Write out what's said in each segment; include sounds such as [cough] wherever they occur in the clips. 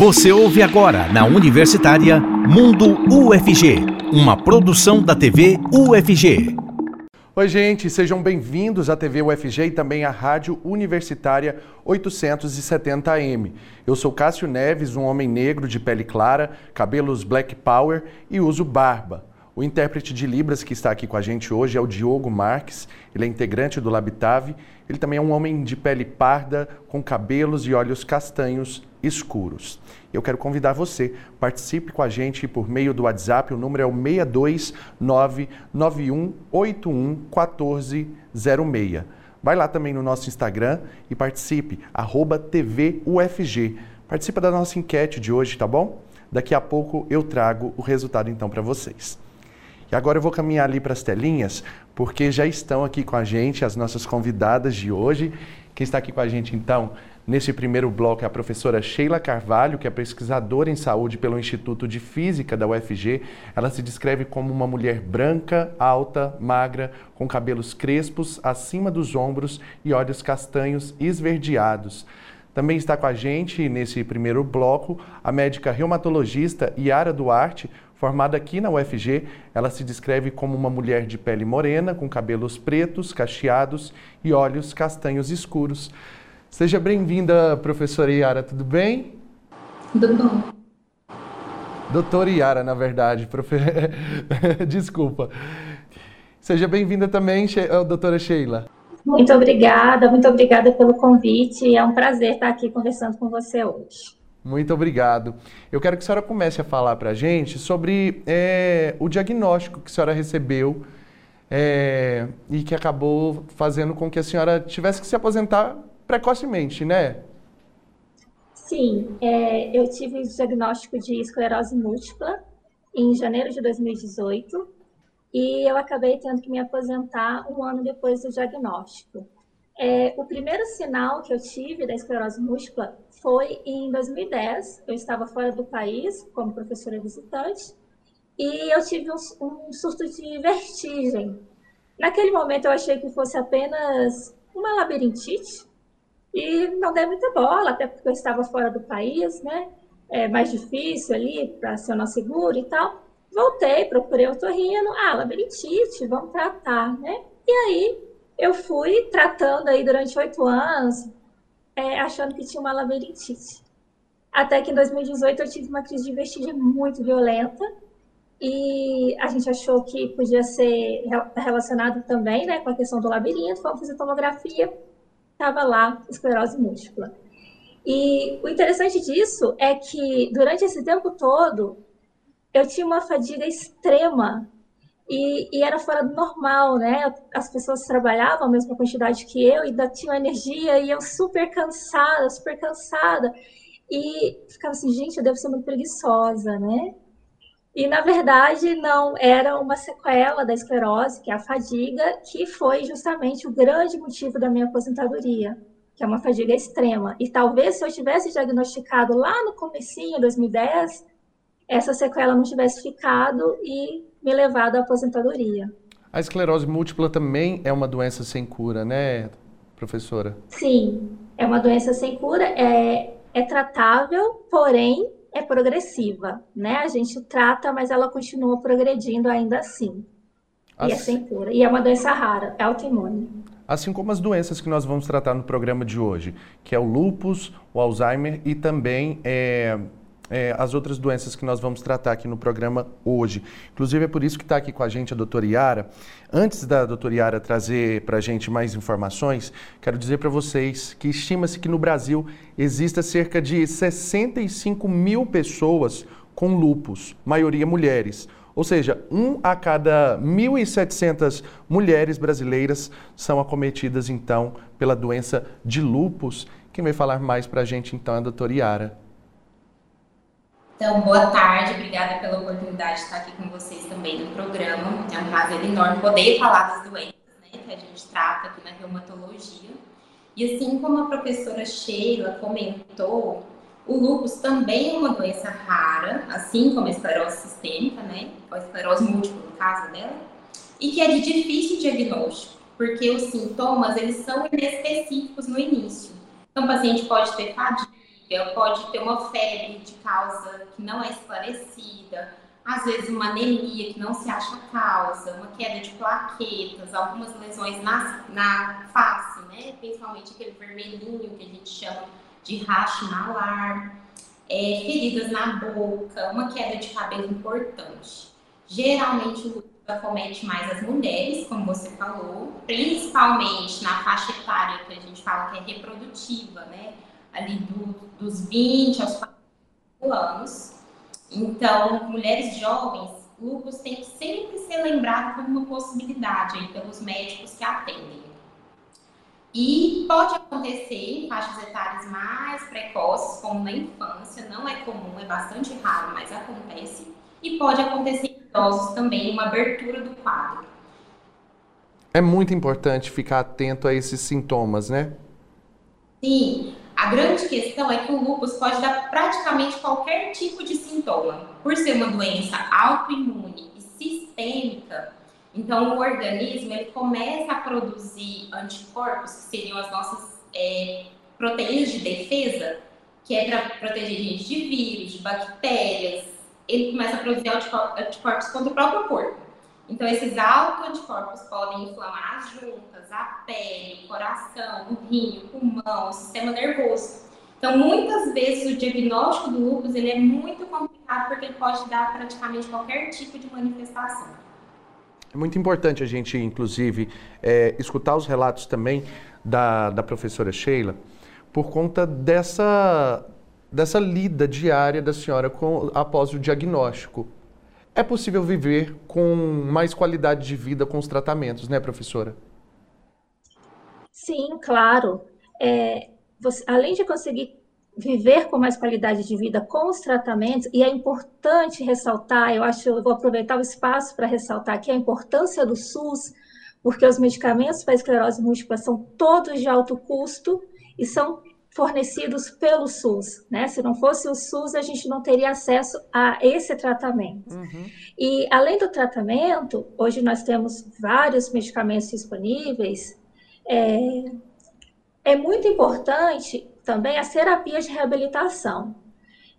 Você ouve agora na Universitária Mundo UFG, uma produção da TV UFG. Oi, gente, sejam bem-vindos à TV UFG e também à Rádio Universitária 870AM. Eu sou Cássio Neves, um homem negro de pele clara, cabelos black power e uso barba. O intérprete de Libras que está aqui com a gente hoje é o Diogo Marques, ele é integrante do Labitave. Ele também é um homem de pele parda, com cabelos e olhos castanhos escuros. Eu quero convidar você, participe com a gente por meio do WhatsApp, o número é o 62991811406. Vai lá também no nosso Instagram e participe, TVUFG. Participa da nossa enquete de hoje, tá bom? Daqui a pouco eu trago o resultado então para vocês. E agora eu vou caminhar ali para as telinhas, porque já estão aqui com a gente as nossas convidadas de hoje. Quem está aqui com a gente então Nesse primeiro bloco é a professora Sheila Carvalho, que é pesquisadora em saúde pelo Instituto de Física da UFG. Ela se descreve como uma mulher branca, alta, magra, com cabelos crespos acima dos ombros e olhos castanhos esverdeados. Também está com a gente nesse primeiro bloco a médica reumatologista Yara Duarte, formada aqui na UFG. Ela se descreve como uma mulher de pele morena, com cabelos pretos, cacheados e olhos castanhos escuros. Seja bem-vinda, professora Yara, tudo bem? Tudo bom. Doutora Yara, na verdade, profe... [laughs] desculpa. Seja bem-vinda também, doutora Sheila. Muito obrigada, muito obrigada pelo convite. É um prazer estar aqui conversando com você hoje. Muito obrigado. Eu quero que a senhora comece a falar para a gente sobre é, o diagnóstico que a senhora recebeu é, e que acabou fazendo com que a senhora tivesse que se aposentar precocemente, né? Sim, é, eu tive diagnóstico de esclerose múltipla em janeiro de 2018 e eu acabei tendo que me aposentar um ano depois do diagnóstico. É, o primeiro sinal que eu tive da esclerose múltipla foi em 2010. Eu estava fora do país como professora visitante e eu tive um, um surto de vertigem. Naquele momento eu achei que fosse apenas uma labirintite, e não dei muita bola, até porque eu estava fora do país, né? É mais difícil ali para acionar seguro e tal. Voltei, procurei o torrino, ah, labirintite, vamos tratar, né? E aí eu fui tratando aí durante oito anos, é, achando que tinha uma labirintite. Até que em 2018 eu tive uma crise de vertigem muito violenta e a gente achou que podia ser relacionado também, né, com a questão do labirinto, fomos fazer tomografia, estava lá esclerose múltipla. E o interessante disso é que durante esse tempo todo eu tinha uma fadiga extrema e, e, era fora do normal, né? As pessoas trabalhavam a mesma quantidade que eu e ainda tinham energia e eu super cansada, super cansada. E ficava assim, gente, eu devo ser muito preguiçosa, né? E, na verdade, não era uma sequela da esclerose, que é a fadiga, que foi justamente o grande motivo da minha aposentadoria, que é uma fadiga extrema. E talvez se eu tivesse diagnosticado lá no comecinho, 2010, essa sequela não tivesse ficado e me levado à aposentadoria. A esclerose múltipla também é uma doença sem cura, né, professora? Sim, é uma doença sem cura, é, é tratável, porém é progressiva, né? A gente trata, mas ela continua progredindo ainda assim. E é sem cura. E é uma doença rara, é autoimune. Assim como as doenças que nós vamos tratar no programa de hoje, que é o lúpus, o Alzheimer e também é, é, as outras doenças que nós vamos tratar aqui no programa hoje. Inclusive, é por isso que está aqui com a gente a doutora Yara. Antes da doutora Yara trazer para a gente mais informações, quero dizer para vocês que estima-se que no Brasil exista cerca de 65 mil pessoas com lupus, maioria mulheres. Ou seja, um a cada 1.700 mulheres brasileiras são acometidas, então, pela doença de lupus. Quem vai falar mais para a gente, então, é a doutora Yara. Então, boa tarde, obrigada pela oportunidade de estar aqui com vocês também no programa. É um prazer enorme poder falar das doenças né, que a gente trata aqui na reumatologia. E assim como a professora Sheila comentou, o lúpus também é uma doença rara, assim como a esclerose sistêmica, né? Ou a esclerose múltipla, no caso dela, e que é de difícil diagnóstico, porque os sintomas, eles são inespecíficos no início. Então, o paciente pode ter fadiga, pode ter uma febre de causa que não é esclarecida, às vezes uma anemia que não se acha causa, uma queda de plaquetas, algumas lesões na, na face, né? principalmente aquele vermelhinho que a gente chama de racho malar, é, feridas na boca, uma queda de cabelo importante. Geralmente o lúpus acomete mais as mulheres, como você falou, principalmente na faixa etária que a gente fala que é reprodutiva, né? Ali do, dos 20 aos 40 anos. Então, mulheres jovens, lúpus tem que sempre ser lembrado como uma possibilidade aí pelos médicos que atendem. E pode acontecer em faixas etárias mais precoces, como na infância, não é comum, é bastante raro, mas acontece. E pode acontecer em idosos também, uma abertura do quadro. É muito importante ficar atento a esses sintomas, né? Sim. A grande questão é que o lúpus pode dar praticamente qualquer tipo de sintoma. Por ser uma doença autoimune e sistêmica, então, o organismo ele começa a produzir anticorpos, que seriam as nossas é, proteínas de defesa, que é para proteger a gente de vírus, de bactérias. Ele começa a produzir anticorpos contra o próprio corpo. Então, esses autoanticorpos podem inflamar as juntas, a pele, o coração, o rim, o pulmão, o sistema nervoso. Então, muitas vezes o diagnóstico do lúpus ele é muito complicado porque ele pode dar praticamente qualquer tipo de manifestação. É muito importante a gente, inclusive, é, escutar os relatos também da, da professora Sheila, por conta dessa, dessa lida diária da senhora com, após o diagnóstico. É possível viver com mais qualidade de vida com os tratamentos, né, professora? Sim, claro. É, você, além de conseguir viver com mais qualidade de vida com os tratamentos, e é importante ressaltar, eu acho, eu vou aproveitar o espaço para ressaltar aqui a importância do SUS, porque os medicamentos para esclerose múltipla são todos de alto custo e são fornecidos pelo SUS, né? Se não fosse o SUS, a gente não teria acesso a esse tratamento. Uhum. E além do tratamento, hoje nós temos vários medicamentos disponíveis. É, é muito importante também as terapias de reabilitação.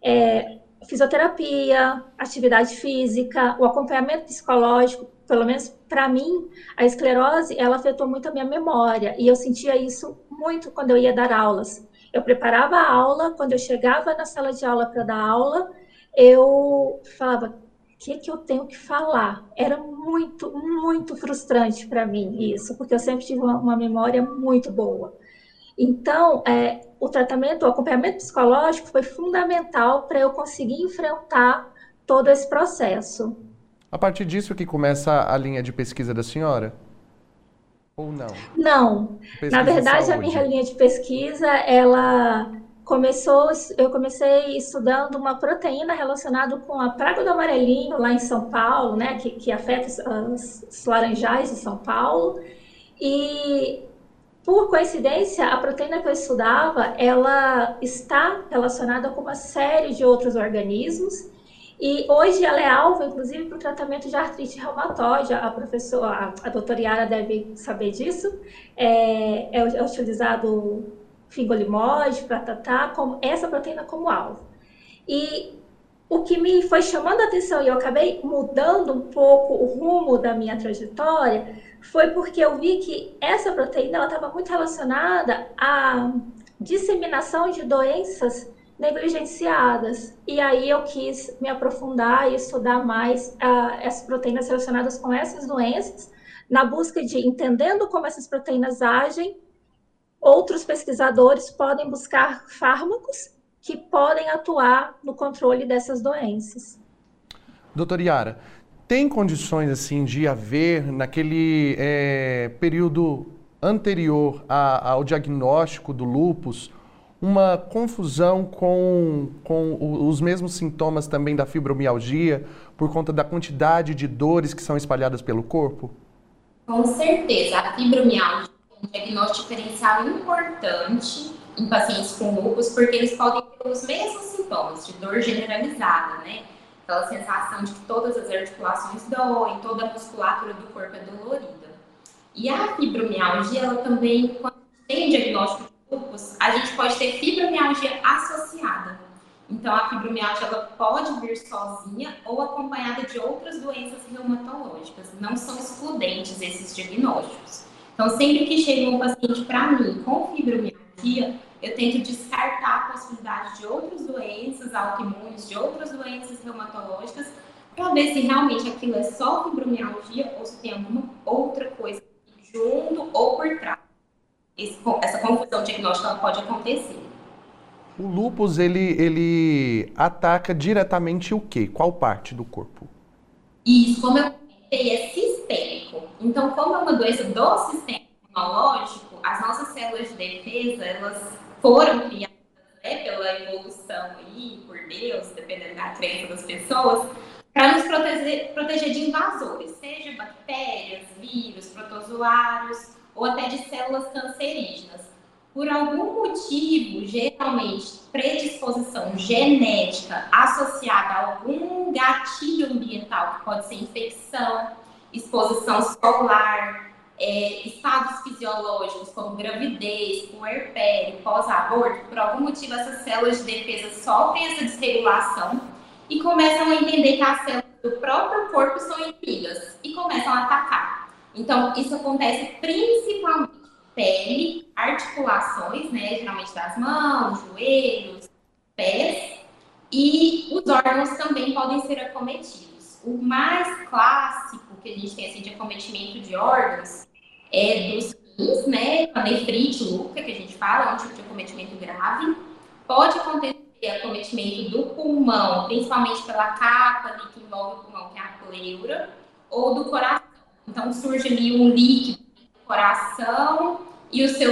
É, fisioterapia, atividade física, o acompanhamento psicológico, pelo menos para mim, a esclerose, ela afetou muito a minha memória, e eu sentia isso muito quando eu ia dar aulas. Eu preparava a aula, quando eu chegava na sala de aula para dar aula, eu falava, o que, que eu tenho que falar? Era muito, muito frustrante para mim isso, porque eu sempre tive uma, uma memória muito boa. Então, é, o tratamento, o acompanhamento psicológico foi fundamental para eu conseguir enfrentar todo esse processo. A partir disso que começa a linha de pesquisa da senhora? Ou não? Não. Pesquisa Na verdade, a minha linha de pesquisa, ela começou, eu comecei estudando uma proteína relacionada com a praga do amarelinho lá em São Paulo, né, que, que afeta os, os laranjais de São Paulo. E por coincidência, a proteína que eu estudava, ela está relacionada com uma série de outros organismos e hoje ela é alvo, inclusive, para o tratamento de artrite reumatoide. A professora, a, doutora Yara deve saber disso. É, é, é utilizado fingolimod para tratar como, essa proteína como alvo. E o que me foi chamando a atenção e eu acabei mudando um pouco o rumo da minha trajetória foi porque eu vi que essa proteína estava muito relacionada à disseminação de doenças negligenciadas. E aí eu quis me aprofundar e estudar mais uh, essas proteínas relacionadas com essas doenças, na busca de entendendo como essas proteínas agem, outros pesquisadores podem buscar fármacos que podem atuar no controle dessas doenças. Doutora Yara, tem condições assim de haver naquele é, período anterior a, ao diagnóstico do lupus uma confusão com, com os mesmos sintomas também da fibromialgia por conta da quantidade de dores que são espalhadas pelo corpo? Com certeza, a fibromialgia é um diagnóstico diferencial importante em pacientes com lúpus, porque eles podem ter os mesmos sintomas de dor generalizada, né? Aquela sensação de que todas as articulações doem, toda a musculatura do corpo é dolorida. E a fibromialgia, ela também, quando tem diagnóstico a gente pode ter fibromialgia associada. Então, a fibromialgia ela pode vir sozinha ou acompanhada de outras doenças reumatológicas. Não são excludentes esses diagnósticos. Então, sempre que chega um paciente para mim com fibromialgia, eu tento descartar a possibilidade de outras doenças autoimunes, de outras doenças reumatológicas, para ver se realmente aquilo é só fibromialgia ou se tem alguma outra coisa junto ou por trás. Esse, essa confusão diagnóstica pode acontecer. O lúpus, ele, ele ataca diretamente o quê? Qual parte do corpo? Isso, como eu comentei, é sistêmico. Então, como é uma doença do sistema imunológico, as nossas células de defesa, elas foram criadas né, pela evolução aí, por Deus, dependendo da crença das pessoas, para nos proteger, proteger de invasores, seja bactérias, vírus, protozoários ou até de células cancerígenas. Por algum motivo, geralmente predisposição genética associada a algum gatilho ambiental, que pode ser infecção, exposição solar, é, estados fisiológicos como gravidez, puerpério, pós-aborto, por algum motivo essas células de defesa sofrem essa desregulação e começam a entender que as células do próprio corpo são inimigas e começam a atacar. Então, isso acontece principalmente pele, articulações, né, geralmente das mãos, joelhos, pés, e os órgãos também podem ser acometidos. O mais clássico que a gente tem assim, de acometimento de órgãos é dos rins, né, a nefrite lúpica, que a gente fala, é um tipo de acometimento grave. Pode acontecer acometimento do pulmão, principalmente pela capa ali que envolve o pulmão, que é a pleura, ou do coração. Então surge ali um líquido no coração e o seu,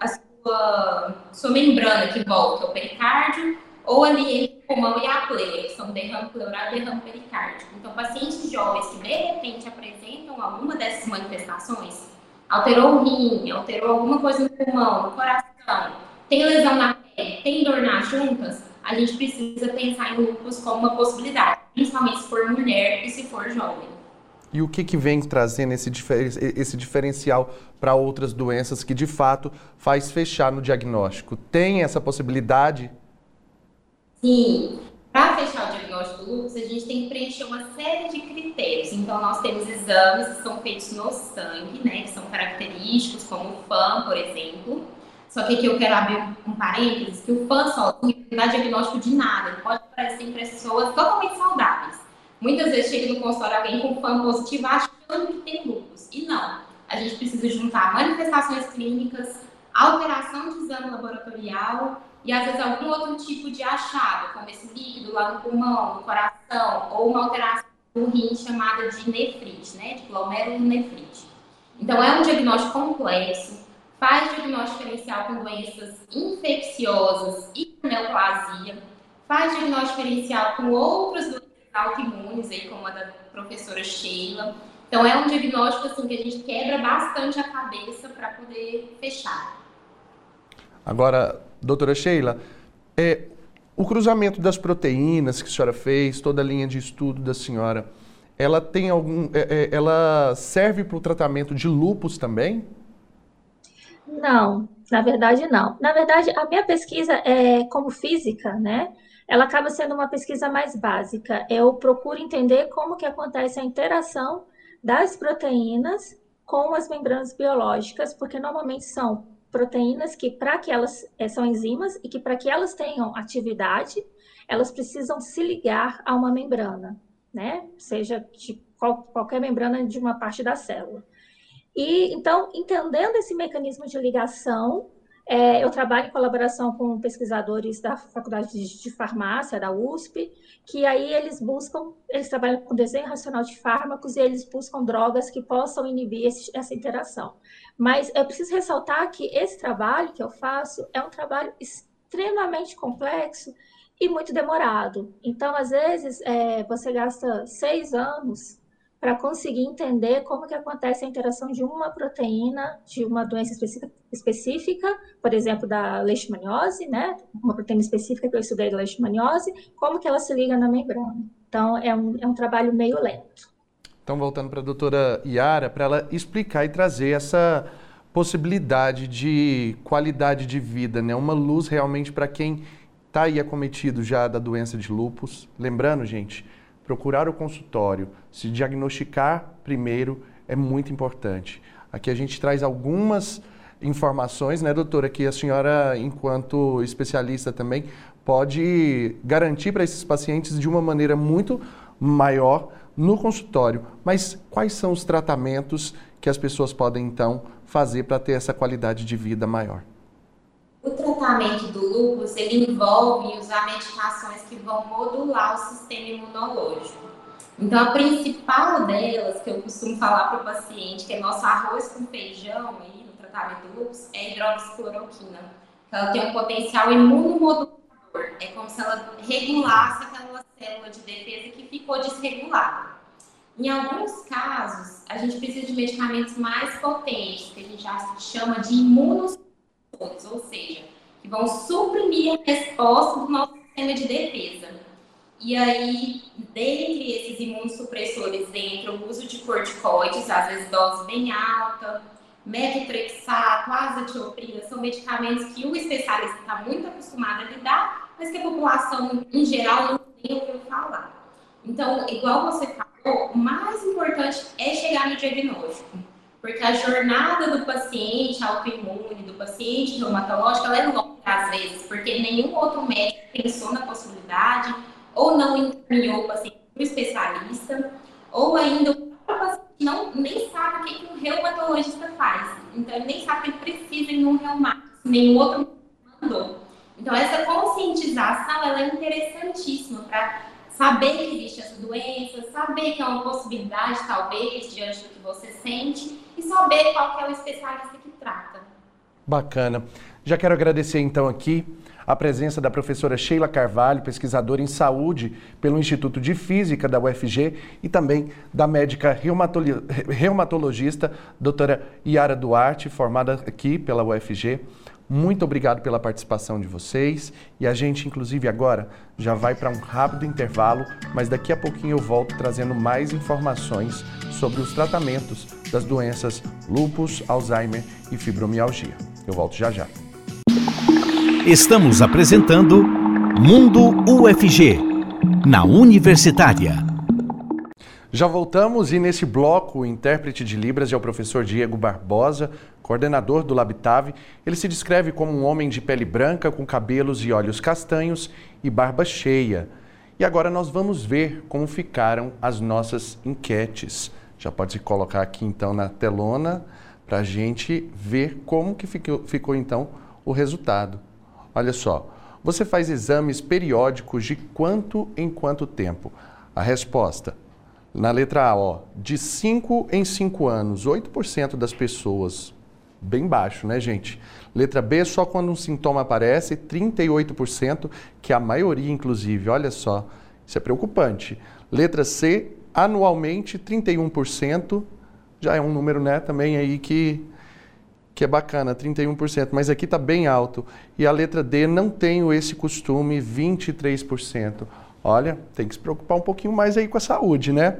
a sua, sua membrana que volta ao pericárdio, ou ali entre o pulmão e a pleura, que são derrame pleural e derrame pericárdico. Então, pacientes jovens que de repente apresentam alguma dessas manifestações, alterou o rim, alterou alguma coisa no pulmão, no coração, tem lesão na pele, tem dor nas juntas, a gente precisa pensar em lúpus como uma possibilidade, principalmente se for mulher e se for jovem. E o que, que vem trazendo esse, difer esse diferencial para outras doenças que de fato faz fechar no diagnóstico? Tem essa possibilidade? Sim. Para fechar o diagnóstico do lúpus, a gente tem que preencher uma série de critérios. Então, nós temos exames que são feitos no sangue, né, que são característicos, como o FAM, por exemplo. Só que aqui eu quero abrir um parênteses, que o FAM só não dá diagnóstico de nada. Ele pode aparecer em pessoas totalmente saudáveis. Muitas vezes chega no consultório alguém com FAM positivo achando que tem lúpus. E não. A gente precisa juntar manifestações clínicas, alteração de exame laboratorial e às vezes algum outro tipo de achado, como esse líquido lá no pulmão, no coração, ou uma alteração do rim chamada de nefrite, né, de glomerulonefrite. Então é um diagnóstico complexo, faz diagnóstico diferencial com doenças infecciosas e neoplasia, faz diagnóstico diferencial com outras doenças autoimunes, aí, como a da professora Sheila. Então, é um diagnóstico assim, que a gente quebra bastante a cabeça para poder fechar. Agora, doutora Sheila, é, o cruzamento das proteínas que a senhora fez, toda a linha de estudo da senhora, ela tem algum. É, é, ela serve para o tratamento de lupus também? Não, na verdade não. Na verdade, a minha pesquisa é como física, né? Ela acaba sendo uma pesquisa mais básica. Eu procuro entender como que acontece a interação das proteínas com as membranas biológicas, porque normalmente são proteínas que, para que elas é, são enzimas e que para que elas tenham atividade, elas precisam se ligar a uma membrana, né? Seja de qual, qualquer membrana de uma parte da célula. E então, entendendo esse mecanismo de ligação, é, eu trabalho em colaboração com pesquisadores da Faculdade de Farmácia, da USP, que aí eles buscam, eles trabalham com desenho racional de fármacos e eles buscam drogas que possam inibir esse, essa interação. Mas eu preciso ressaltar que esse trabalho que eu faço é um trabalho extremamente complexo e muito demorado. Então, às vezes, é, você gasta seis anos para conseguir entender como que acontece a interação de uma proteína de uma doença específica, por exemplo, da leishmaniose, né? Uma proteína específica que eu estudei da leishmaniose, como que ela se liga na membrana. Então, é um, é um trabalho meio lento. Então, voltando para a doutora Yara, para ela explicar e trazer essa possibilidade de qualidade de vida, né? Uma luz realmente para quem está aí acometido já da doença de lupus. Lembrando, gente, procurar o consultório, se diagnosticar primeiro é muito importante. Aqui a gente traz algumas informações, né, doutora, que a senhora, enquanto especialista também, pode garantir para esses pacientes de uma maneira muito maior no consultório. Mas quais são os tratamentos que as pessoas podem então fazer para ter essa qualidade de vida maior? O tratamento do lúpus ele envolve usar medicações que vão modular o sistema imunológico. Então, a principal delas, que eu costumo falar para o paciente, que é nosso arroz com feijão aí no tratamento do lúpus, é a hidroxicloroquina. Ela tem um potencial imunomodulador. É como se ela regulasse aquela célula de defesa que ficou desregulada. Em alguns casos, a gente precisa de medicamentos mais potentes, que a gente já chama de imunossupressores, ou seja, que vão suprimir a resposta do nosso sistema de defesa. E aí, dentre esses imunossupressores, entra o uso de corticoides, às vezes dose bem alta, metotrexato, azatioprina, são medicamentos que o especialista está muito acostumado a lidar, mas que a população em geral não tem ouvido falar. Então, igual você falou, o mais importante é chegar no diagnóstico, porque a jornada do paciente autoimune, do paciente reumatológico, ela é longa às vezes, porque nenhum outro médico pensou na possibilidade, ou não encaminhou o paciente para o especialista, ou ainda o paciente não, nem sabe o que, um reumatologista faz. Então, ele nem sabe que ele precisa de um reumato, nenhum outro mandou. Então, essa conscientização ela é interessantíssima para saber que existe essa doença, saber que é uma possibilidade, talvez, diante do que você sente, e saber qual é o especialista que trata. Bacana. Já quero agradecer então aqui a presença da professora Sheila Carvalho, pesquisadora em saúde pelo Instituto de Física da UFG e também da médica reumatologista doutora Yara Duarte, formada aqui pela UFG. Muito obrigado pela participação de vocês e a gente, inclusive, agora já vai para um rápido intervalo, mas daqui a pouquinho eu volto trazendo mais informações sobre os tratamentos das doenças lupus, Alzheimer e fibromialgia. Eu volto já já. Estamos apresentando Mundo UFG, na Universitária. Já voltamos e nesse bloco o intérprete de Libras é o professor Diego Barbosa, coordenador do Labitave. Ele se descreve como um homem de pele branca, com cabelos e olhos castanhos e barba cheia. E agora nós vamos ver como ficaram as nossas enquetes. Já pode colocar aqui então na telona para a gente ver como que ficou, ficou então o resultado. Olha só, você faz exames periódicos de quanto em quanto tempo? A resposta, na letra A, ó, de 5 em 5 anos, 8% das pessoas. Bem baixo, né, gente? Letra B, só quando um sintoma aparece, 38%, que a maioria, inclusive. Olha só, isso é preocupante. Letra C, anualmente, 31%. Já é um número, né, também aí que, que é bacana, 31%. Mas aqui está bem alto. E a letra D, não tenho esse costume, 23%. Olha, tem que se preocupar um pouquinho mais aí com a saúde, né?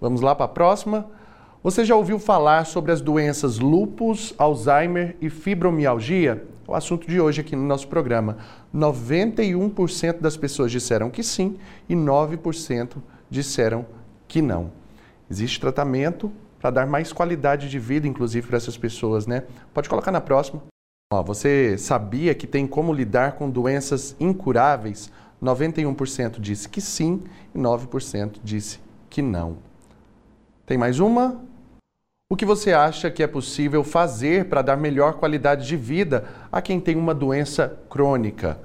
Vamos lá para a próxima. Você já ouviu falar sobre as doenças lupus, Alzheimer e fibromialgia? É o assunto de hoje aqui no nosso programa. 91% das pessoas disseram que sim e 9% disseram que não. Existe tratamento para dar mais qualidade de vida, inclusive, para essas pessoas, né? Pode colocar na próxima. Ó, você sabia que tem como lidar com doenças incuráveis? 91% disse que sim e 9% disse que não. Tem mais uma? O que você acha que é possível fazer para dar melhor qualidade de vida a quem tem uma doença crônica?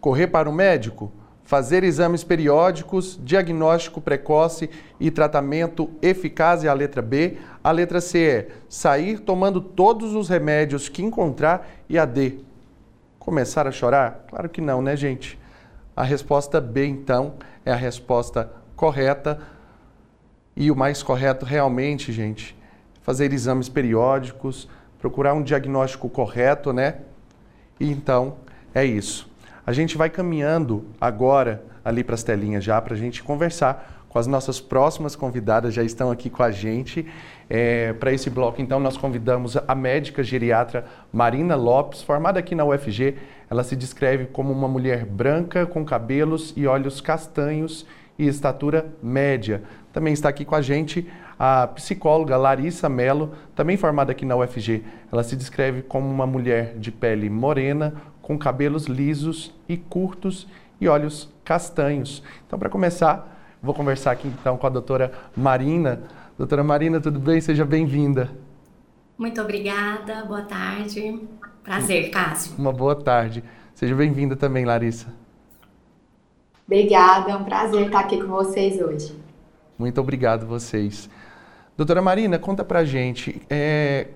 Correr para o médico? Fazer exames periódicos, diagnóstico precoce e tratamento eficaz é a letra B. A letra C é sair tomando todos os remédios que encontrar. E a D, começar a chorar? Claro que não, né, gente? A resposta B, então, é a resposta correta. E o mais correto realmente, gente, fazer exames periódicos, procurar um diagnóstico correto, né? E então, é isso. A gente vai caminhando agora ali para as telinhas já para a gente conversar com as nossas próximas convidadas, já estão aqui com a gente. É, Para esse bloco, então, nós convidamos a médica geriatra Marina Lopes, formada aqui na UFG. Ela se descreve como uma mulher branca, com cabelos e olhos castanhos e estatura média. Também está aqui com a gente a psicóloga Larissa Mello, também formada aqui na UFG. Ela se descreve como uma mulher de pele morena, com cabelos lisos e curtos e olhos castanhos. Então, para começar, vou conversar aqui então com a doutora Marina. Doutora Marina, tudo bem? Seja bem-vinda. Muito obrigada, boa tarde. Prazer, Cássio. Uma boa tarde. Seja bem-vinda também, Larissa. Obrigada, é um prazer estar aqui com vocês hoje. Muito obrigado vocês. Doutora Marina, conta pra gente, é,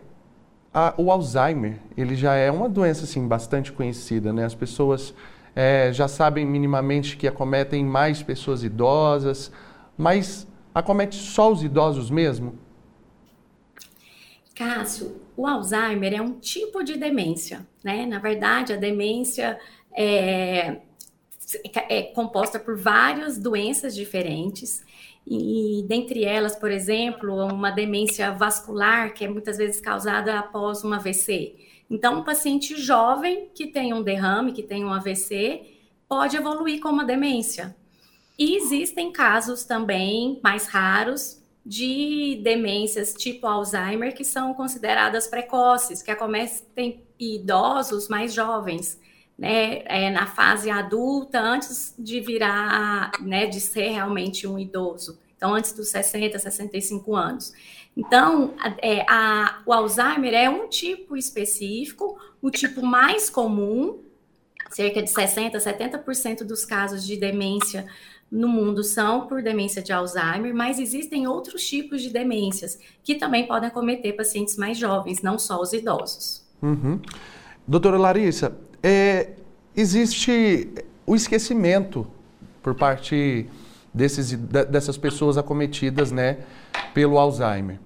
a, o Alzheimer, ele já é uma doença assim bastante conhecida, né? As pessoas é, já sabem minimamente que acometem mais pessoas idosas, mas acomete só os idosos mesmo? Cássio, o Alzheimer é um tipo de demência, né? Na verdade, a demência é, é composta por várias doenças diferentes. E dentre elas, por exemplo, uma demência vascular, que é muitas vezes causada após um AVC. Então, um paciente jovem que tem um derrame, que tem um AVC, pode evoluir com uma demência. E existem casos também mais raros de demências tipo Alzheimer que são consideradas precoces, que acometem idosos mais jovens, né, é, na fase adulta, antes de virar, né, de ser realmente um idoso. Então, antes dos 60, 65 anos. Então, é, a, o Alzheimer é um tipo específico, o tipo mais comum, cerca de 60, 70% dos casos de demência no mundo são por demência de Alzheimer, mas existem outros tipos de demências que também podem acometer pacientes mais jovens, não só os idosos. Uhum. Doutora Larissa, é, existe o esquecimento por parte desses, dessas pessoas acometidas né, pelo Alzheimer.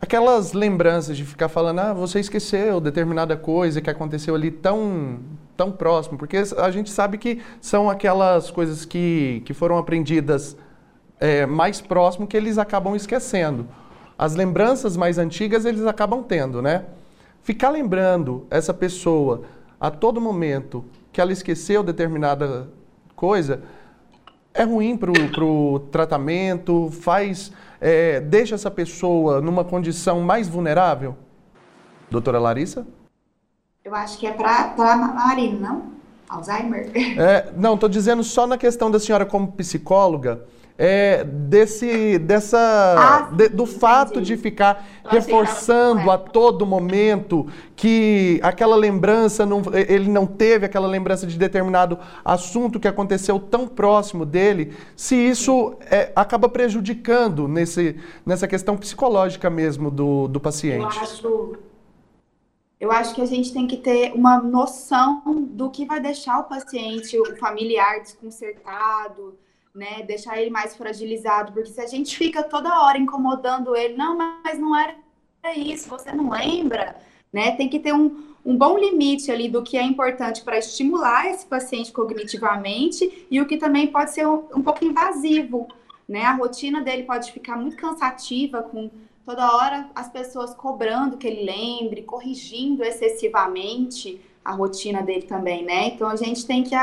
Aquelas lembranças de ficar falando, ah, você esqueceu determinada coisa que aconteceu ali tão, tão próximo, porque a gente sabe que são aquelas coisas que, que foram aprendidas é, mais próximo que eles acabam esquecendo. As lembranças mais antigas eles acabam tendo, né? Ficar lembrando essa pessoa a todo momento que ela esqueceu determinada coisa é ruim para o tratamento, faz, é, deixa essa pessoa numa condição mais vulnerável? Doutora Larissa? Eu acho que é para a Marina, não? Alzheimer? É, não, estou dizendo só na questão da senhora como psicóloga, é, desse, dessa, ah, de, do entendi. fato de ficar reforçando a todo momento que aquela lembrança, não, ele não teve aquela lembrança de determinado assunto que aconteceu tão próximo dele, se isso é, acaba prejudicando nesse, nessa questão psicológica mesmo do, do paciente. Eu acho, eu acho que a gente tem que ter uma noção do que vai deixar o paciente, o familiar desconcertado, né? Deixar ele mais fragilizado, porque se a gente fica toda hora incomodando ele, não, mas não era isso, você não lembra, né? Tem que ter um, um bom limite ali do que é importante para estimular esse paciente cognitivamente e o que também pode ser um, um pouco invasivo, né? A rotina dele pode ficar muito cansativa com toda hora as pessoas cobrando que ele lembre, corrigindo excessivamente a rotina dele também, né? Então a gente tem que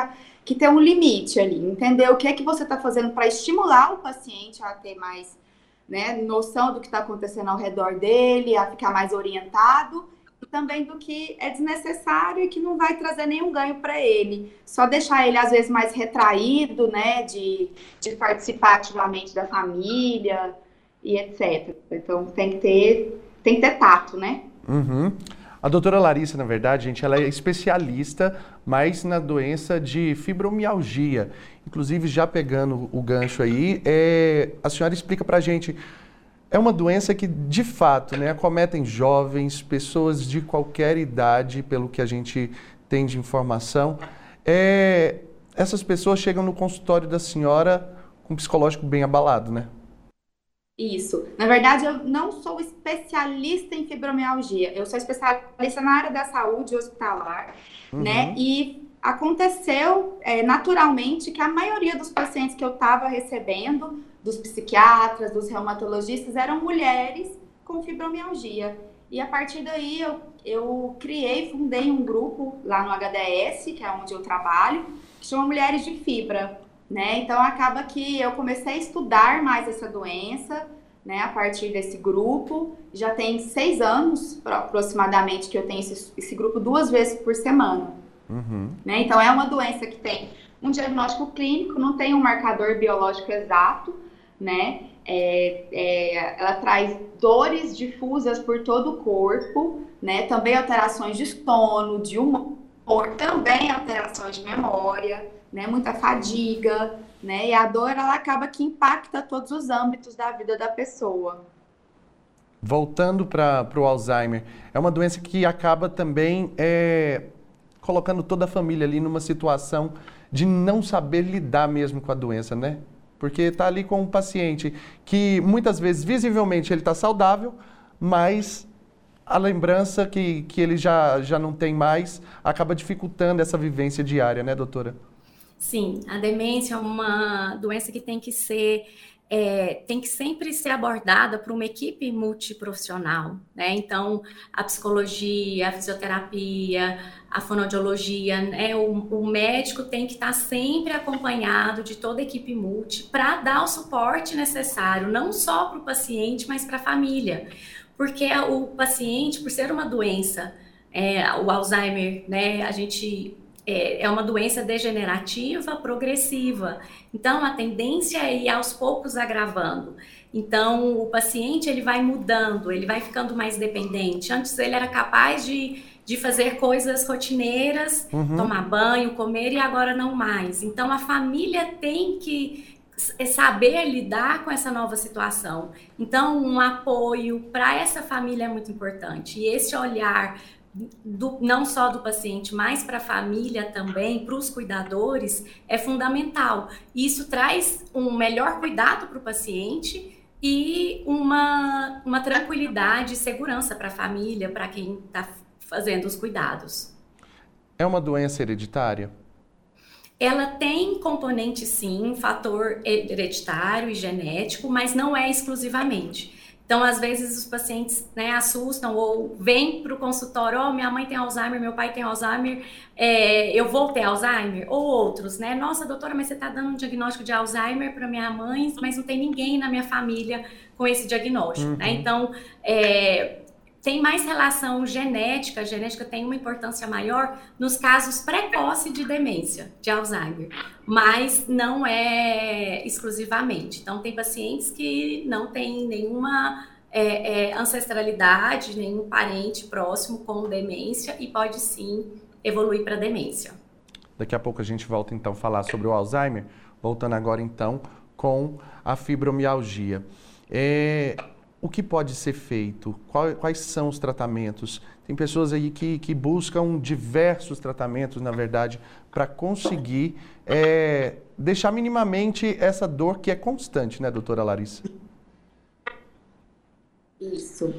que ter um limite ali, entender o que é que você está fazendo para estimular o paciente a ter mais né, noção do que está acontecendo ao redor dele, a ficar mais orientado, e também do que é desnecessário e que não vai trazer nenhum ganho para ele. Só deixar ele, às vezes, mais retraído, né, de, de participar ativamente da família e etc. Então, tem que ter, tem que ter tato, né? Uhum. A doutora Larissa, na verdade, gente, ela é especialista mais na doença de fibromialgia. Inclusive, já pegando o gancho aí, é, a senhora explica para a gente, é uma doença que, de fato, né, acometem jovens, pessoas de qualquer idade, pelo que a gente tem de informação. É, essas pessoas chegam no consultório da senhora com um psicológico bem abalado, né? Isso. Na verdade, eu não sou especialista em fibromialgia. Eu sou especialista na área da saúde hospitalar, uhum. né? E aconteceu é, naturalmente que a maioria dos pacientes que eu estava recebendo, dos psiquiatras, dos reumatologistas, eram mulheres com fibromialgia. E a partir daí eu, eu criei, fundei um grupo lá no HDS, que é onde eu trabalho, que chama Mulheres de Fibra. Né? Então acaba que eu comecei a estudar mais essa doença, né, a partir desse grupo. Já tem seis anos aproximadamente que eu tenho esse, esse grupo duas vezes por semana. Uhum. Né? Então é uma doença que tem um diagnóstico clínico, não tem um marcador biológico exato, né? É, é, ela traz dores difusas por todo o corpo, né? Também alterações de sono, de humor, também alterações de memória, né? Muita fadiga, né? E a dor ela acaba que impacta todos os âmbitos da vida da pessoa. Voltando para o Alzheimer, é uma doença que acaba também é, colocando toda a família ali numa situação de não saber lidar mesmo com a doença, né? Porque está ali com um paciente que muitas vezes, visivelmente, ele está saudável, mas a lembrança que, que ele já, já não tem mais acaba dificultando essa vivência diária, né, doutora? Sim, a demência é uma doença que tem que ser é, tem que sempre ser abordada por uma equipe multiprofissional, né? Então, a psicologia, a fisioterapia, a fonoaudiologia, né? O, o médico tem que estar sempre acompanhado de toda a equipe multi para dar o suporte necessário, não só para o paciente, mas para a família. Porque o paciente, por ser uma doença, é, o Alzheimer, né? A gente é, é uma doença degenerativa progressiva. Então, a tendência é ir aos poucos agravando. Então, o paciente ele vai mudando, ele vai ficando mais dependente. Antes ele era capaz de, de fazer coisas rotineiras, uhum. tomar banho, comer, e agora não mais. Então, a família tem que saber lidar com essa nova situação. Então, um apoio para essa família é muito importante. E esse olhar do, não só do paciente, mas para a família também, para os cuidadores, é fundamental. Isso traz um melhor cuidado para o paciente e uma, uma tranquilidade e segurança para a família, para quem está fazendo os cuidados. É uma doença hereditária? Ela tem componente, sim, fator hereditário e genético, mas não é exclusivamente. Então, às vezes, os pacientes né, assustam ou vêm para o consultório: oh, minha mãe tem Alzheimer, meu pai tem Alzheimer, é, eu vou ter Alzheimer? Ou outros, né? Nossa, doutora, mas você está dando um diagnóstico de Alzheimer para minha mãe, mas não tem ninguém na minha família com esse diagnóstico, né? uhum. né? Então, é, tem mais relação genética, a genética tem uma importância maior nos casos precoces de demência, de Alzheimer, mas não é exclusivamente. Então, tem pacientes que não têm nenhuma é, é, ancestralidade, nenhum parente próximo com demência e pode sim evoluir para demência. Daqui a pouco a gente volta então a falar sobre o Alzheimer, voltando agora então com a fibromialgia. É, o que pode ser feito? Quais são os tratamentos? Tem pessoas aí que, que buscam diversos tratamentos, na verdade, para conseguir é, deixar minimamente essa dor que é constante, né, doutora Larissa? Isso.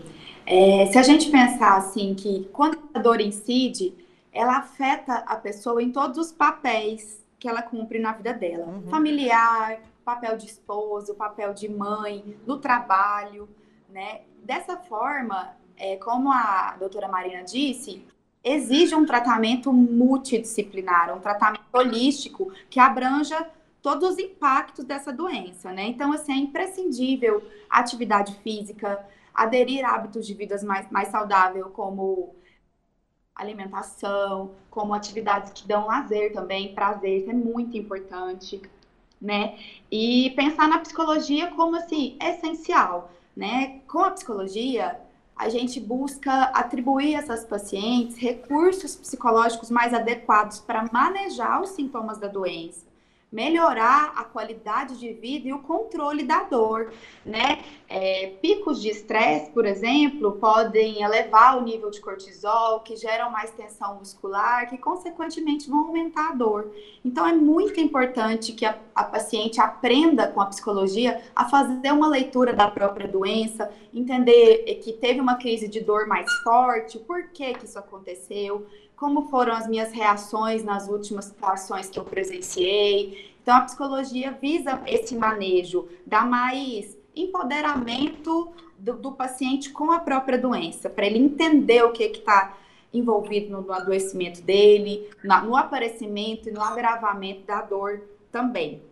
É, se a gente pensar assim que quando a dor incide, ela afeta a pessoa em todos os papéis que ela cumpre na vida dela. Uhum. Familiar, papel de esposo, papel de mãe, no trabalho, né? Dessa forma, é, como a doutora Marina disse, exige um tratamento multidisciplinar, um tratamento holístico que abranja todos os impactos dessa doença, né? Então, assim, é imprescindível atividade física, aderir a hábitos de vida mais, mais saudável, como alimentação, como atividades que dão lazer também, prazer, é muito importante, né? E pensar na psicologia como, assim, essencial né? Com a psicologia, a gente busca atribuir a essas pacientes recursos psicológicos mais adequados para manejar os sintomas da doença melhorar a qualidade de vida e o controle da dor, né? É, picos de estresse, por exemplo, podem elevar o nível de cortisol, que geram mais tensão muscular, que consequentemente vão aumentar a dor. Então é muito importante que a, a paciente aprenda com a psicologia a fazer uma leitura da própria doença, entender que teve uma crise de dor mais forte, por que que isso aconteceu, como foram as minhas reações nas últimas situações que eu presenciei. Então, a psicologia visa esse manejo, dar mais empoderamento do, do paciente com a própria doença, para ele entender o que está envolvido no, no, adoecimento dele, na, no aparecimento e no agravamento da dor também.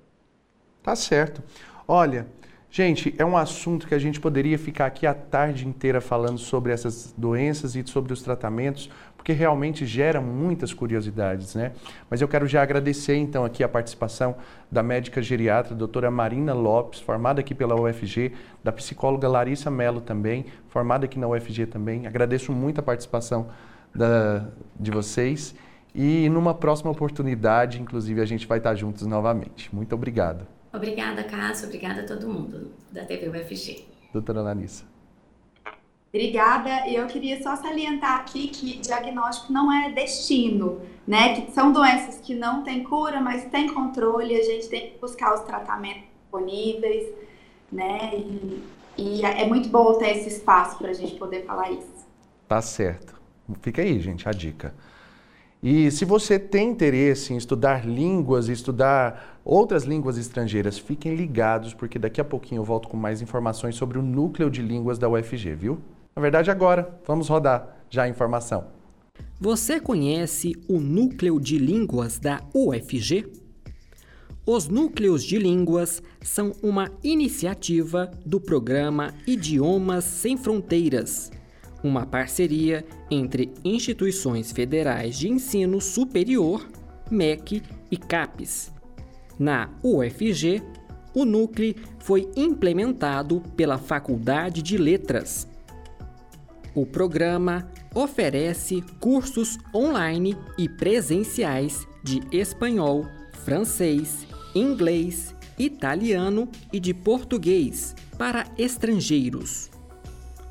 Tá certo. Olha, gente, é um assunto que a gente poderia ficar aqui a tarde inteira falando sobre essas doenças e sobre os tratamentos, porque realmente gera muitas curiosidades, né? Mas eu quero já agradecer então aqui a participação da médica geriatra, doutora Marina Lopes, formada aqui pela UFG, da psicóloga Larissa Mello também, formada aqui na UFG também. Agradeço muito a participação da, de vocês e numa próxima oportunidade, inclusive, a gente vai estar juntos novamente. Muito obrigado. Obrigada, Cássio. Obrigada a todo mundo da TV UFG. Doutora Larissa. Obrigada. Eu queria só salientar aqui que diagnóstico não é destino, né? Que são doenças que não têm cura, mas têm controle. A gente tem que buscar os tratamentos disponíveis, né? E, e é muito bom ter esse espaço para a gente poder falar isso. Tá certo. Fica aí, gente, a dica. E se você tem interesse em estudar línguas, estudar outras línguas estrangeiras, fiquem ligados, porque daqui a pouquinho eu volto com mais informações sobre o núcleo de línguas da UFG, viu? Na verdade, agora, vamos rodar já a informação. Você conhece o núcleo de línguas da UFG? Os núcleos de línguas são uma iniciativa do programa Idiomas Sem Fronteiras, uma parceria entre instituições federais de ensino superior, MEC e CAPES. Na UFG, o núcleo foi implementado pela Faculdade de Letras o programa oferece cursos online e presenciais de espanhol, francês, inglês, italiano e de português para estrangeiros.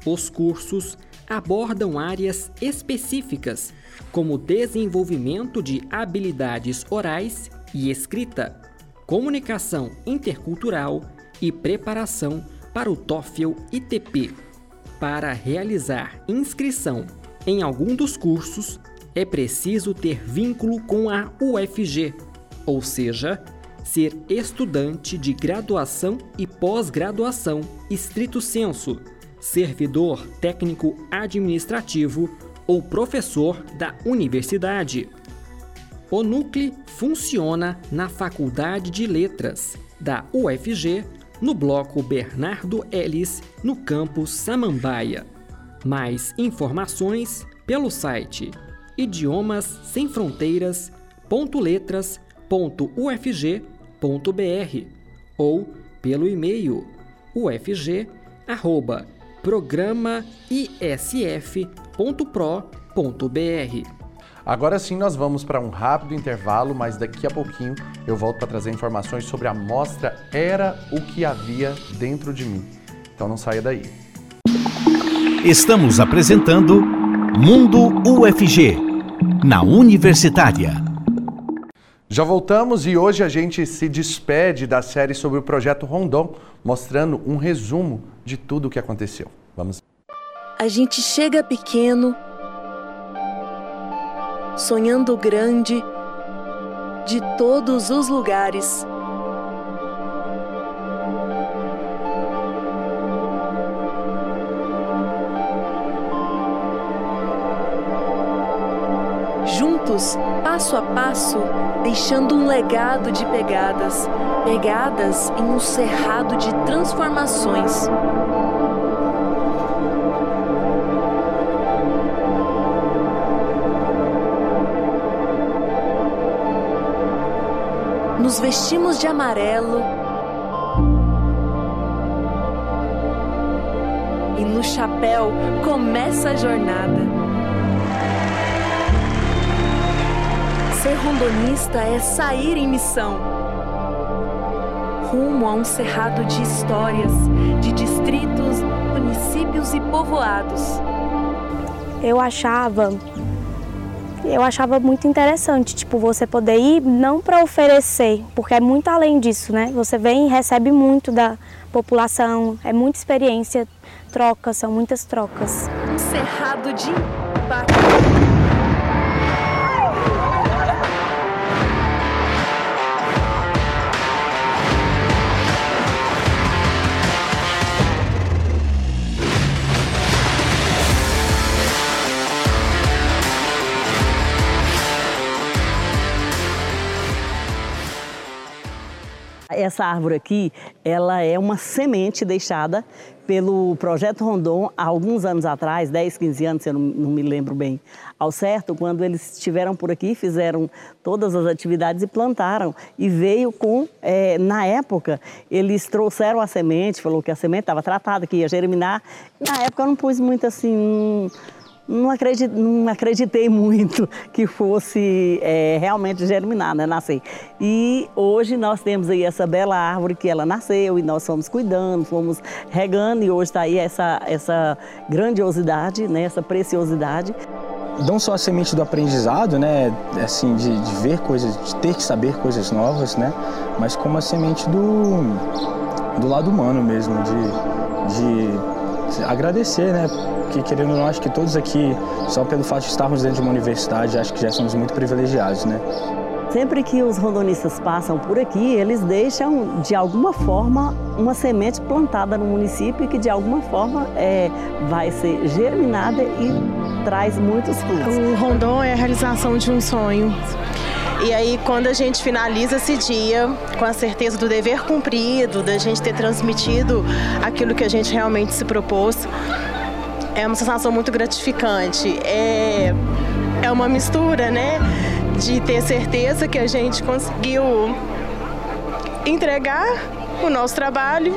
Os cursos abordam áreas específicas, como desenvolvimento de habilidades orais e escrita, comunicação intercultural e preparação para o TOEFL ITP. Para realizar inscrição em algum dos cursos, é preciso ter vínculo com a UFG, ou seja, ser estudante de graduação e pós-graduação, estrito senso, servidor técnico administrativo ou professor da universidade. O núcleo funciona na Faculdade de Letras da UFG no bloco Bernardo Ellis, no campus Samambaia. Mais informações pelo site idiomassemfronteiras.letras.ufg.br ou pelo e-mail ufg@programaisf.pro.br. Agora sim, nós vamos para um rápido intervalo, mas daqui a pouquinho eu volto para trazer informações sobre a mostra Era o que havia dentro de mim. Então não saia daí. Estamos apresentando Mundo UFG, na Universitária. Já voltamos e hoje a gente se despede da série sobre o projeto Rondon, mostrando um resumo de tudo o que aconteceu. Vamos. A gente chega pequeno sonhando grande de todos os lugares. Juntos, passo a passo, deixando um legado de pegadas, pegadas em um cerrado de transformações. Nos vestimos de amarelo e no chapéu começa a jornada. Ser rondonista é sair em missão, rumo a um cerrado de histórias, de distritos, municípios e povoados. Eu achava eu achava muito interessante, tipo, você poder ir não para oferecer, porque é muito além disso, né? Você vem e recebe muito da população, é muita experiência, troca, são muitas trocas. Cerrado de impacto. Essa árvore aqui, ela é uma semente deixada pelo Projeto Rondon há alguns anos atrás, 10, 15 anos, eu não, não, me lembro bem ao certo, quando eles estiveram por aqui, fizeram todas as atividades e plantaram. E veio com, é, na época, eles trouxeram a semente, falou que a semente estava tratada, que ia germinar. Na época eu não pus muito assim não, não acreditei muito [laughs] que fosse é, realmente germinar, né, nascer. E hoje nós temos aí essa bela árvore que ela nasceu e nós fomos cuidando, fomos regando e hoje está aí essa, essa grandiosidade, né, essa preciosidade. Não só a semente do aprendizado, né, assim, de, de ver coisas, de ter que saber coisas novas, né, mas como a semente do, do lado humano mesmo, de, de agradecer, né, que querendo ou não, acho que todos aqui, só pelo fato de estarmos dentro de uma universidade, acho que já somos muito privilegiados, né? Sempre que os rondonistas passam por aqui, eles deixam de alguma forma uma semente plantada no município que de alguma forma é, vai ser germinada e traz muitos frutos. O rondon é a realização de um sonho. E aí, quando a gente finaliza esse dia com a certeza do dever cumprido, da gente ter transmitido aquilo que a gente realmente se propôs, é uma sensação muito gratificante. É, é uma mistura, né? De ter certeza que a gente conseguiu entregar o nosso trabalho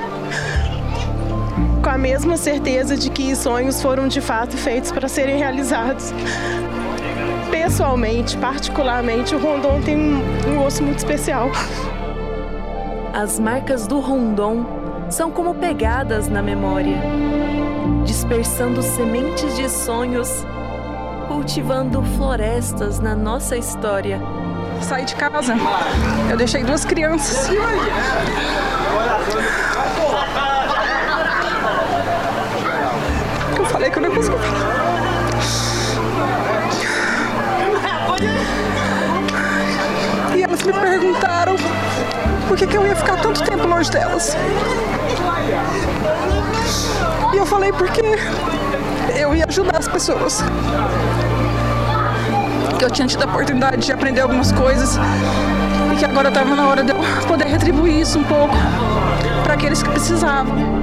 com a mesma certeza de que sonhos foram de fato feitos para serem realizados. Pessoalmente, particularmente, o Rondon tem um, um osso muito especial. As marcas do Rondon são como pegadas na memória dispersando sementes de sonhos, cultivando florestas na nossa história. Saí de casa, eu deixei duas crianças. Eu falei que eu não consigo falar. Elas me perguntaram por que, que eu ia ficar tanto tempo longe delas. E eu falei porque eu ia ajudar as pessoas. Que eu tinha tido a oportunidade de aprender algumas coisas e que agora estava na hora de eu poder retribuir isso um pouco para aqueles que precisavam.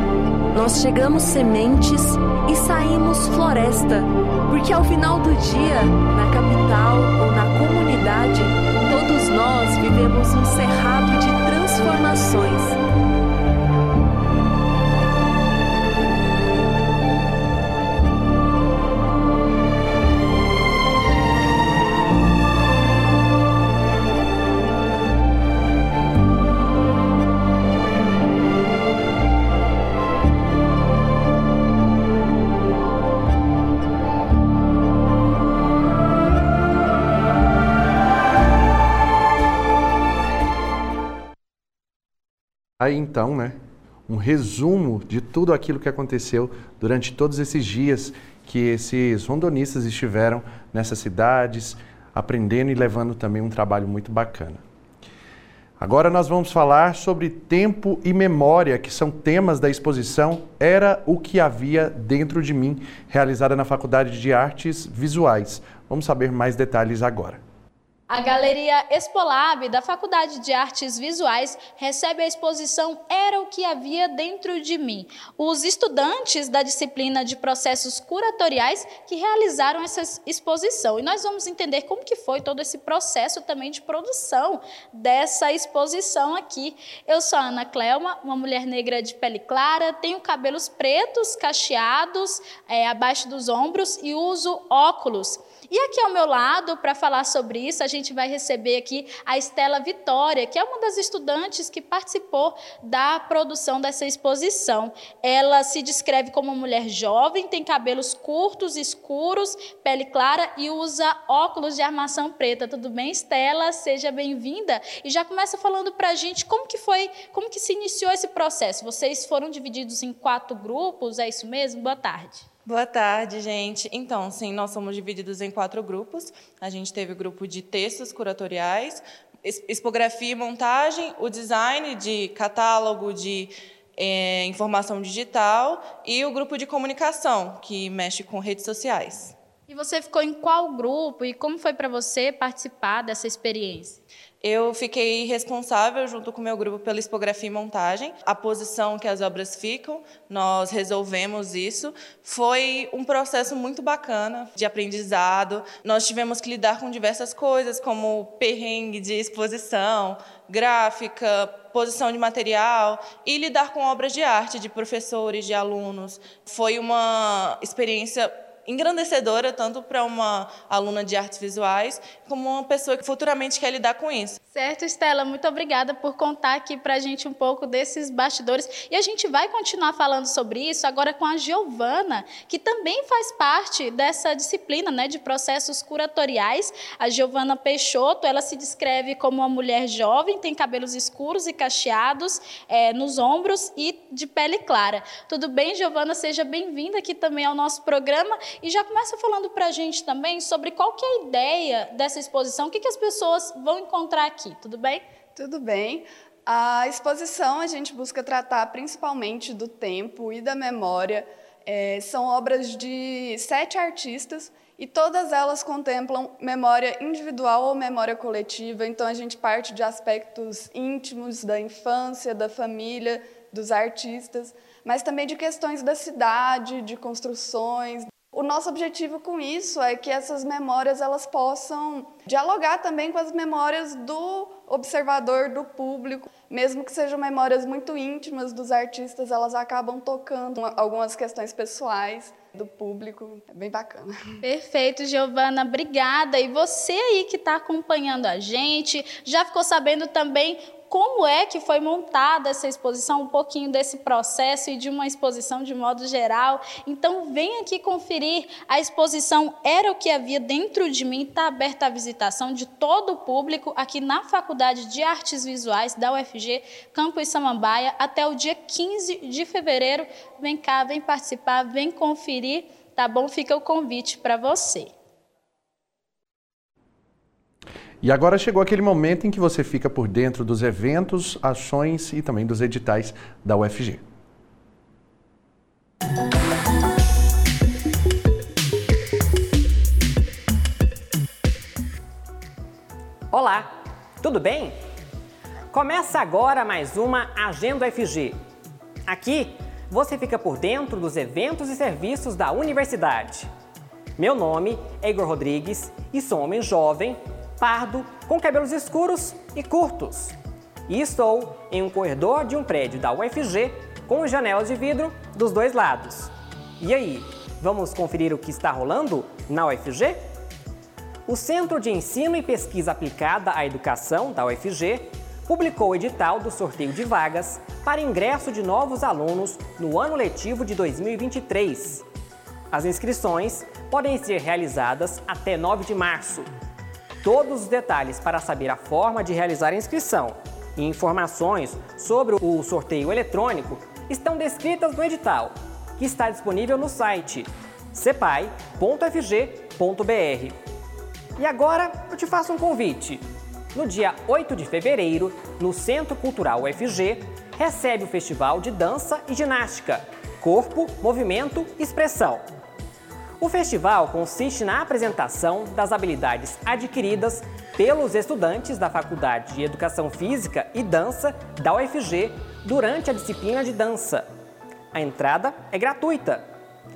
Nós chegamos sementes e saímos floresta, porque ao final do dia, na capital ou na comunidade, nós vivemos um cerrado de transformações Aí então, né, um resumo de tudo aquilo que aconteceu durante todos esses dias que esses rondonistas estiveram nessas cidades, aprendendo e levando também um trabalho muito bacana. Agora nós vamos falar sobre tempo e memória, que são temas da exposição Era o que havia dentro de mim, realizada na Faculdade de Artes Visuais. Vamos saber mais detalhes agora. A Galeria Expolab da Faculdade de Artes Visuais recebe a exposição Era o que havia dentro de mim. Os estudantes da disciplina de processos curatoriais que realizaram essa exposição. E nós vamos entender como que foi todo esse processo também de produção dessa exposição aqui. Eu sou a Ana Clelma, uma mulher negra de pele clara, tenho cabelos pretos, cacheados, é, abaixo dos ombros e uso óculos. E aqui ao meu lado, para falar sobre isso, a gente vai receber aqui a Estela Vitória, que é uma das estudantes que participou da produção dessa exposição. Ela se descreve como uma mulher jovem, tem cabelos curtos, escuros, pele clara e usa óculos de armação preta. Tudo bem, Estela? Seja bem-vinda. E já começa falando para a gente como que foi, como que se iniciou esse processo. Vocês foram divididos em quatro grupos, é isso mesmo? Boa tarde. Boa tarde, gente. Então, sim, nós somos divididos em quatro grupos. A gente teve o grupo de textos curatoriais, expografia e montagem, o design de catálogo de é, informação digital e o grupo de comunicação, que mexe com redes sociais. E você ficou em qual grupo e como foi para você participar dessa experiência? Eu fiquei responsável, junto com o meu grupo, pela expografia e montagem. A posição que as obras ficam, nós resolvemos isso. Foi um processo muito bacana de aprendizado. Nós tivemos que lidar com diversas coisas, como perrengue de exposição, gráfica, posição de material e lidar com obras de arte de professores, de alunos. Foi uma experiência engrandecedora tanto para uma aluna de artes visuais como uma pessoa que futuramente quer lidar com isso. Certo, Estela, muito obrigada por contar aqui para a gente um pouco desses bastidores. E a gente vai continuar falando sobre isso agora com a Giovana, que também faz parte dessa disciplina né, de processos curatoriais. A Giovana Peixoto, ela se descreve como uma mulher jovem, tem cabelos escuros e cacheados é, nos ombros e de pele clara. Tudo bem, Giovana? Seja bem-vinda aqui também ao nosso programa. E já começa falando para a gente também sobre qual que é a ideia dessa exposição, o que, que as pessoas vão encontrar aqui tudo bem? Tudo bem. A exposição a gente busca tratar principalmente do tempo e da memória. É, são obras de sete artistas e todas elas contemplam memória individual ou memória coletiva. Então a gente parte de aspectos íntimos da infância, da família, dos artistas, mas também de questões da cidade, de construções, o nosso objetivo com isso é que essas memórias elas possam dialogar também com as memórias do observador, do público, mesmo que sejam memórias muito íntimas dos artistas, elas acabam tocando algumas questões pessoais do público. É bem bacana. Perfeito, Giovana, obrigada. E você aí que está acompanhando a gente, já ficou sabendo também como é que foi montada essa exposição, um pouquinho desse processo e de uma exposição de modo geral. Então, vem aqui conferir a exposição Era o que havia dentro de mim, está aberta à visitação de todo o público aqui na Faculdade de Artes Visuais da UFG, Campus Samambaia, até o dia 15 de fevereiro. Vem cá, vem participar, vem conferir, tá bom? Fica o convite para você. E agora chegou aquele momento em que você fica por dentro dos eventos, ações e também dos editais da UFG. Olá, tudo bem? Começa agora mais uma Agenda UFG. Aqui você fica por dentro dos eventos e serviços da universidade. Meu nome é Igor Rodrigues e sou homem jovem pardo, com cabelos escuros e curtos. E estou em um corredor de um prédio da UFG com janelas de vidro dos dois lados. E aí, vamos conferir o que está rolando na UFG? O Centro de Ensino e Pesquisa Aplicada à Educação da UFG publicou o edital do sorteio de vagas para ingresso de novos alunos no ano letivo de 2023. As inscrições podem ser realizadas até 9 de março Todos os detalhes para saber a forma de realizar a inscrição e informações sobre o sorteio eletrônico estão descritas no edital, que está disponível no site cepai.fg.br. E agora eu te faço um convite. No dia 8 de fevereiro, no Centro Cultural UFG, recebe o Festival de Dança e Ginástica Corpo, Movimento e Expressão o festival consiste na apresentação das habilidades adquiridas pelos estudantes da Faculdade de Educação Física e Dança da UFG durante a disciplina de dança. A entrada é gratuita.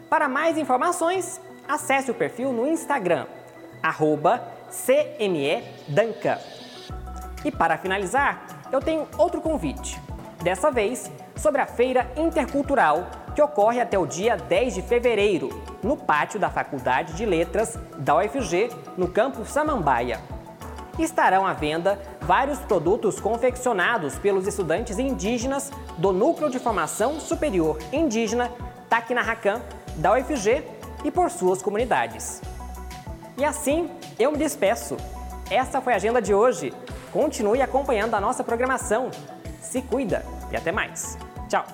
Para mais informações, acesse o perfil no Instagram, CMEDanca. E para finalizar, eu tenho outro convite. Dessa vez, sobre a Feira Intercultural que ocorre até o dia 10 de fevereiro, no pátio da Faculdade de Letras da UFG, no campus Samambaia. Estarão à venda vários produtos confeccionados pelos estudantes indígenas do Núcleo de Formação Superior Indígena Tacnarracan da UFG e por suas comunidades. E assim, eu me despeço. Essa foi a agenda de hoje. Continue acompanhando a nossa programação. Se cuida e até mais. Tchau!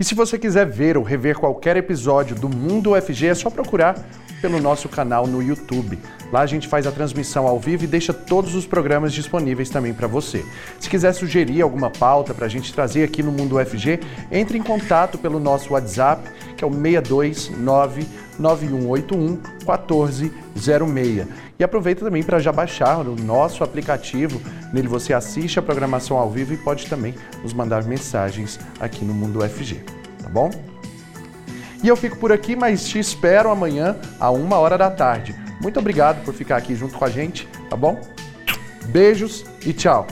E se você quiser ver ou rever qualquer episódio do Mundo UFG, é só procurar pelo nosso canal no YouTube. Lá a gente faz a transmissão ao vivo e deixa todos os programas disponíveis também para você. Se quiser sugerir alguma pauta para a gente trazer aqui no Mundo UFG, entre em contato pelo nosso WhatsApp, que é o 629 9181 1406. E aproveita também para já baixar o nosso aplicativo. Nele você assiste a programação ao vivo e pode também nos mandar mensagens aqui no Mundo UFG. Tá bom? E eu fico por aqui, mas te espero amanhã, a uma hora da tarde. Muito obrigado por ficar aqui junto com a gente, tá bom? Beijos e tchau.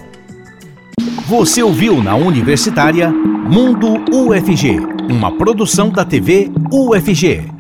Você ouviu na Universitária Mundo UFG, uma produção da TV UFG.